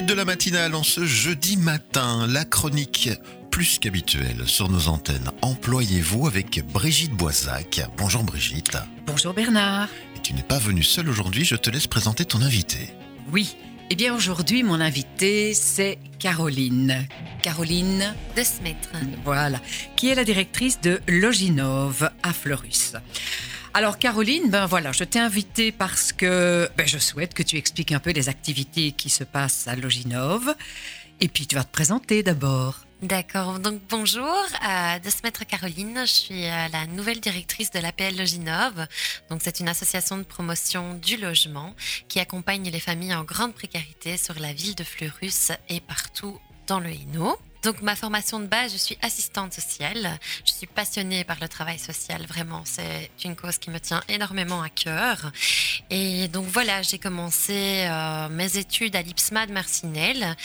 suite de la matinale en ce jeudi matin, la chronique plus qu'habituelle sur nos antennes. Employez-vous avec Brigitte Boisac. Bonjour Brigitte. Bonjour Bernard. Et tu n'es pas venue seule aujourd'hui, je te laisse présenter ton invité. Oui. Eh bien aujourd'hui, mon invité, c'est Caroline. Caroline de Smetre. Voilà. Qui est la directrice de Loginov à Fleurus. Alors Caroline, ben voilà, je t'ai invitée parce que ben, je souhaite que tu expliques un peu les activités qui se passent à Loginov. Et puis tu vas te présenter d'abord. D'accord, donc bonjour, euh, de se mettre Caroline, je suis euh, la nouvelle directrice de l'APL Loginov. Donc c'est une association de promotion du logement qui accompagne les familles en grande précarité sur la ville de Fleurus et partout dans le Hainaut. Donc ma formation de base, je suis assistante sociale. Je suis passionnée par le travail social, vraiment. C'est une cause qui me tient énormément à cœur. Et donc voilà, j'ai commencé euh, mes études à l'IPSMA de Marcinelle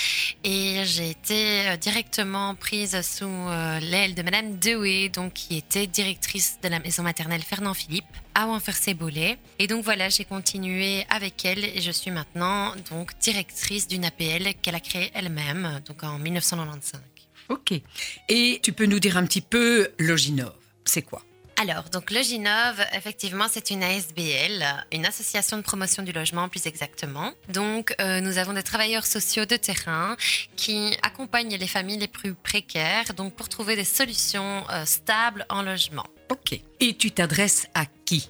et j'ai été euh, directement prise sous euh, l'aile de Madame Dewey, donc qui était directrice de la maison maternelle Fernand Philippe à Wanfersé-Bolet. Et donc voilà, j'ai continué avec elle et je suis maintenant donc directrice d'une APL qu'elle a créée elle-même, donc en 1995. Ok. Et tu peux nous dire un petit peu Loginov, c'est quoi? Alors, donc Loginov, effectivement, c'est une ASBL, une association de promotion du logement plus exactement. Donc, euh, nous avons des travailleurs sociaux de terrain qui accompagnent les familles les plus précaires, donc pour trouver des solutions euh, stables en logement. Ok. Et tu t'adresses à qui?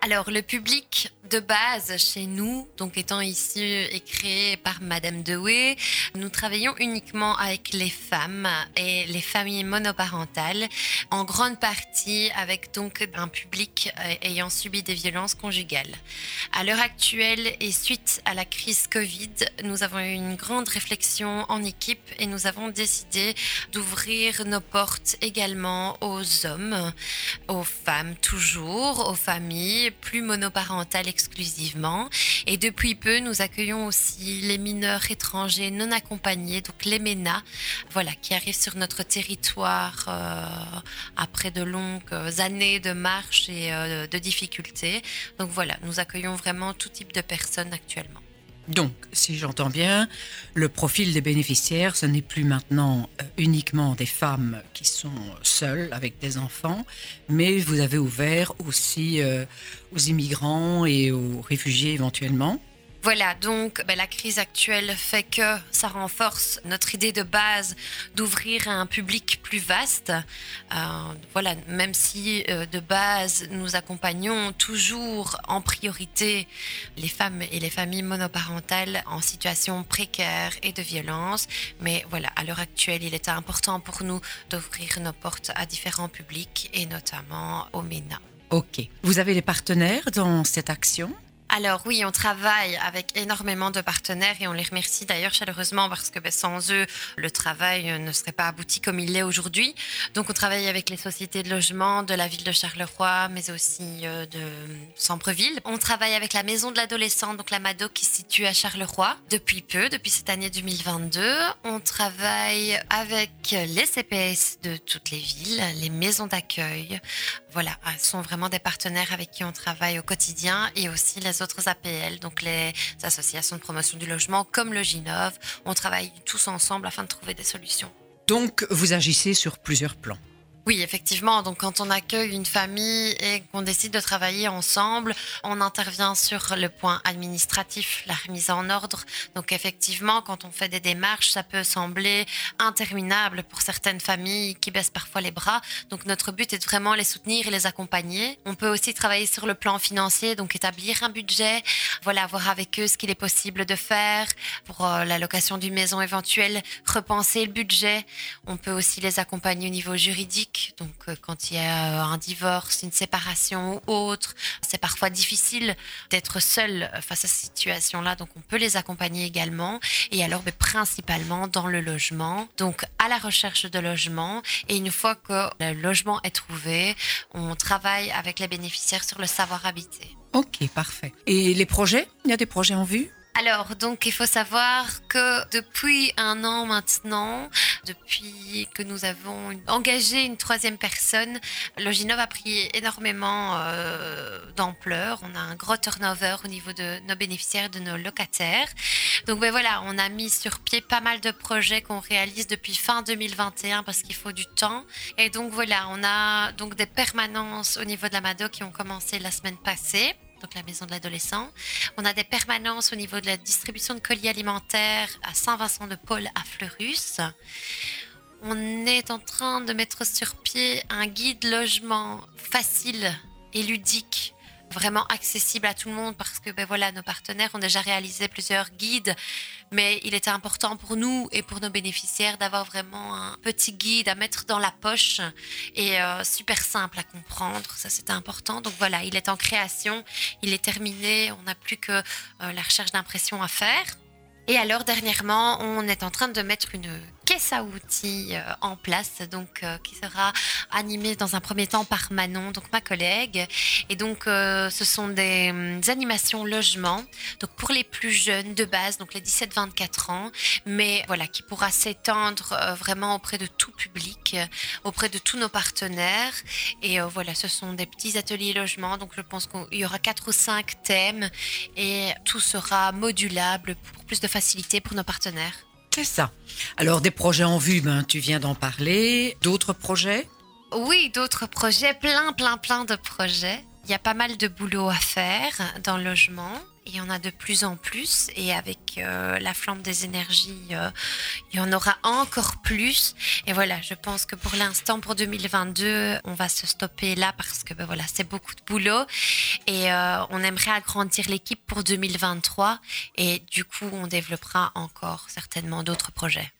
Alors, le public de base chez nous, donc étant ici et créé par Madame Dewey, nous travaillons uniquement avec les femmes et les familles monoparentales, en grande partie avec donc un public euh, ayant subi des violences conjugales. À l'heure actuelle et suite à la crise Covid, nous avons eu une grande réflexion en équipe et nous avons décidé d'ouvrir nos portes également aux hommes, aux femmes toujours, aux familles plus monoparentales exclusivement. Et depuis peu, nous accueillons aussi les mineurs étrangers non accompagnés, donc les MENA, voilà, qui arrivent sur notre territoire euh, après de longues années de marche et euh, de difficultés. Donc voilà, nous accueillons vraiment tout type de personnes actuellement. Donc, si j'entends bien, le profil des bénéficiaires, ce n'est plus maintenant euh, uniquement des femmes qui sont seules avec des enfants, mais vous avez ouvert aussi euh, aux immigrants et aux réfugiés éventuellement. Voilà, donc ben, la crise actuelle fait que ça renforce notre idée de base d'ouvrir à un public plus vaste. Euh, voilà, même si euh, de base nous accompagnons toujours en priorité les femmes et les familles monoparentales en situation précaire et de violence, mais voilà, à l'heure actuelle, il est important pour nous d'ouvrir nos portes à différents publics et notamment aux MENA. Ok. Vous avez des partenaires dans cette action? Alors oui, on travaille avec énormément de partenaires et on les remercie d'ailleurs chaleureusement parce que ben, sans eux, le travail ne serait pas abouti comme il l'est aujourd'hui. Donc on travaille avec les sociétés de logement de la ville de Charleroi, mais aussi euh, de Sampreville. On travaille avec la maison de l'adolescent, donc la MADO qui se situe à Charleroi depuis peu, depuis cette année 2022. On travaille avec les CPS de toutes les villes, les maisons d'accueil. Voilà, ce sont vraiment des partenaires avec qui on travaille au quotidien et aussi les APL, donc les associations de promotion du logement comme le Ginov. On travaille tous ensemble afin de trouver des solutions. Donc, vous agissez sur plusieurs plans. Oui, effectivement. Donc, quand on accueille une famille et qu'on décide de travailler ensemble, on intervient sur le point administratif, la remise en ordre. Donc, effectivement, quand on fait des démarches, ça peut sembler interminable pour certaines familles qui baissent parfois les bras. Donc, notre but est de vraiment les soutenir et les accompagner. On peut aussi travailler sur le plan financier, donc établir un budget, voilà, voir avec eux ce qu'il est possible de faire pour euh, la location d'une maison éventuelle, repenser le budget. On peut aussi les accompagner au niveau juridique donc, euh, quand il y a euh, un divorce, une séparation ou autre, c'est parfois difficile d'être seul face à cette situation-là. Donc, on peut les accompagner également. Et alors, mais principalement dans le logement. Donc, à la recherche de logement. Et une fois que le logement est trouvé, on travaille avec les bénéficiaires sur le savoir habiter. Ok, parfait. Et les projets? Il y a des projets en vue? Alors, donc, il faut savoir que depuis un an maintenant, Depuis que nous avons engagé une troisième personne, Loginov a pris énormément euh, d'ampleur. On a un gros turnover au niveau de nos bénéficiaires, de nos locataires. Donc ben voilà, on a mis sur pied pas mal de projets qu'on réalise depuis fin 2021 parce qu'il faut du temps. Et donc voilà, on a donc des permanences au niveau de la Mado qui ont commencé la semaine passée donc la maison de l'adolescent. On a des permanences au niveau de la distribution de colis alimentaires à Saint-Vincent-de-Paul à Fleurus. On est en train de mettre sur pied un guide logement facile et ludique vraiment accessible à tout le monde parce que ben voilà, nos partenaires ont déjà réalisé plusieurs guides, mais il était important pour nous et pour nos bénéficiaires d'avoir vraiment un petit guide à mettre dans la poche et euh, super simple à comprendre. Ça, c'était important. Donc voilà, il est en création, il est terminé. On n'a plus que euh, la recherche d'impression à faire. Et alors dernièrement, on est en train de mettre une caisse à outils euh, en place, donc euh, qui sera animée dans un premier temps par Manon, donc ma collègue. Et donc, euh, ce sont des, hum, animations logement, donc pour les plus jeunes de base, donc les 17-24 ans, mais voilà, qui pourra s'étendre vraiment auprès de tout public, auprès de tous nos partenaires. Et voilà, ce sont des petits ateliers logement, donc je pense qu'il y aura quatre ou cinq thèmes et tout sera modulable pour plus de facilité pour nos partenaires. C'est ça. Alors des projets en vue, ben, tu viens d'en parler. D'autres projets? Oui, d'autres projets, plein, plein, plein de projets. Il y a pas mal de boulot à faire dans le logement. Il y en a de plus en plus et avec euh, la flamme des énergies, euh, il y en aura encore plus. Et voilà, je pense que pour l'instant, pour 2022, on va se stopper là parce que ben voilà, c'est beaucoup de boulot et euh, on aimerait agrandir l'équipe pour 2023 et du coup, on développera encore certainement d'autres projets.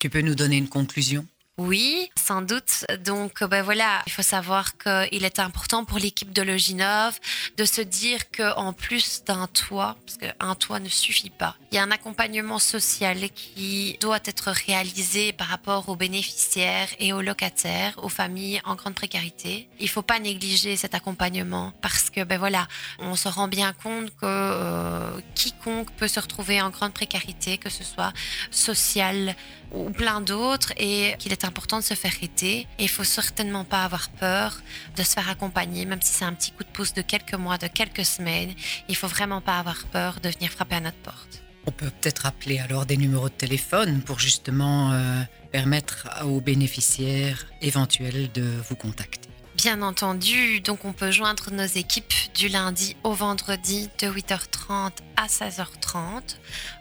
Tu peux nous donner une conclusion? Oui, sans doute. Donc, ben voilà, il faut savoir qu'il est important pour l'équipe de Loginov de se dire qu'en plus d'un toit, parce qu'un toit ne suffit pas, il y a un accompagnement social qui doit être réalisé par rapport aux bénéficiaires et aux locataires, aux familles en grande précarité. Il faut pas négliger cet accompagnement parce que, ben voilà, on se rend bien compte que euh, quiconque peut se retrouver en grande précarité, que ce soit social ou plein d'autres, et qu'il est important de se faire aider. Et il faut certainement pas avoir peur de se faire accompagner, même si c'est un petit coup de pouce de quelques mois, de quelques semaines. Il faut vraiment pas avoir peur de venir frapper à notre porte. On peut peut-être appeler alors des numéros de téléphone pour justement euh, permettre aux bénéficiaires éventuels de vous contacter. Bien entendu, donc on peut joindre nos équipes du lundi au vendredi de 8h30 à 16h30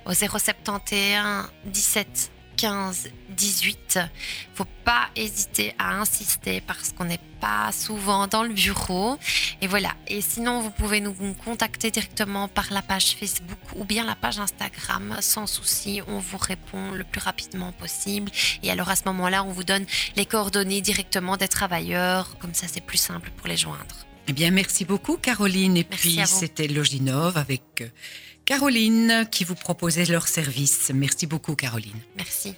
au 071 17 15, 18. Faut pas hésiter à insister parce qu'on n'est pas souvent dans le bureau. Et voilà. Et sinon, vous pouvez nous contacter directement par la page Facebook ou bien la page Instagram. Sans souci, on vous répond le plus rapidement possible. Et alors à ce moment-là, on vous donne les coordonnées directement des travailleurs. Comme ça, c'est plus simple pour les joindre. Eh bien, merci beaucoup, Caroline. Et puis, c'était Loginov avec euh, Caroline qui vous proposait leur service. Merci beaucoup, Caroline. Merci.